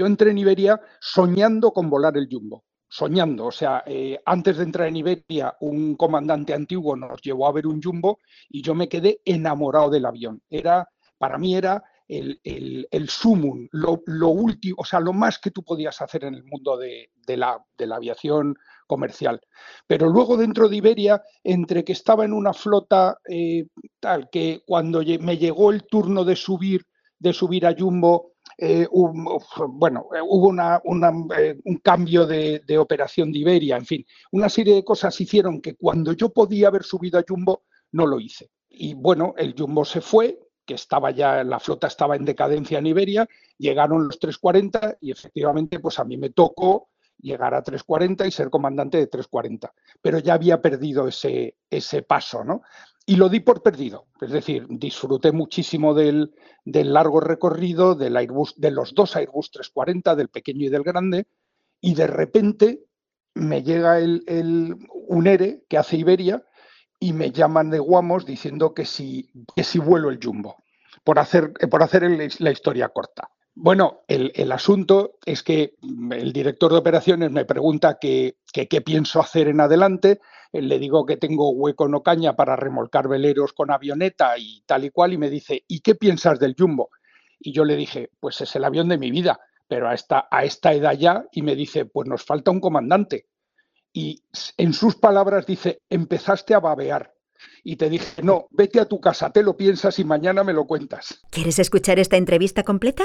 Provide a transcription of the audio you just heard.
yo entré en Iberia soñando con volar el Jumbo, soñando. O sea, eh, antes de entrar en Iberia, un comandante antiguo nos llevó a ver un Jumbo y yo me quedé enamorado del avión. Era, para mí era el, el, sumum, lo, último, o sea, lo más que tú podías hacer en el mundo de, la, de la aviación comercial. Pero luego dentro de Iberia, entre que estaba en una flota eh, tal que cuando me llegó el turno de subir, de subir a Jumbo, eh, bueno, eh, hubo un cambio de, de, operación de Iberia, en fin, una serie de cosas hicieron que cuando yo podía haber subido a Jumbo, no lo hice. Y bueno, el Jumbo se fue, que estaba ya, la flota estaba en decadencia en Iberia, llegaron los 340 y efectivamente pues a mí me tocó llegar a 340 y ser comandante de 340, pero ya había perdido ese, ese paso, ¿no? Y lo di por perdido, es decir, disfruté muchísimo del, largo recorrido del Airbus, de los dos Airbus 340, del pequeño y del grande, y de repente me llega el, el, un ERE que hace Iberia y me llaman de Guamos diciendo que si, que si vuelo el Jumbo, por hacer, por hacer la historia corta. Bueno, el, asunto es que el director de operaciones me pregunta qué pienso hacer en adelante. Le digo que tengo hueco en Ocaña para remolcar veleros con avioneta y tal y cual, y me dice, ¿y qué piensas del Jumbo? Y yo le dije, pues es el avión de mi vida, pero a esta, a esta edad ya, y me dice, pues nos falta un comandante. Y en sus palabras dice, empezaste a babear. Y te dije, no, vete a tu casa, te lo piensas y mañana me lo cuentas. ¿Quieres escuchar esta entrevista completa?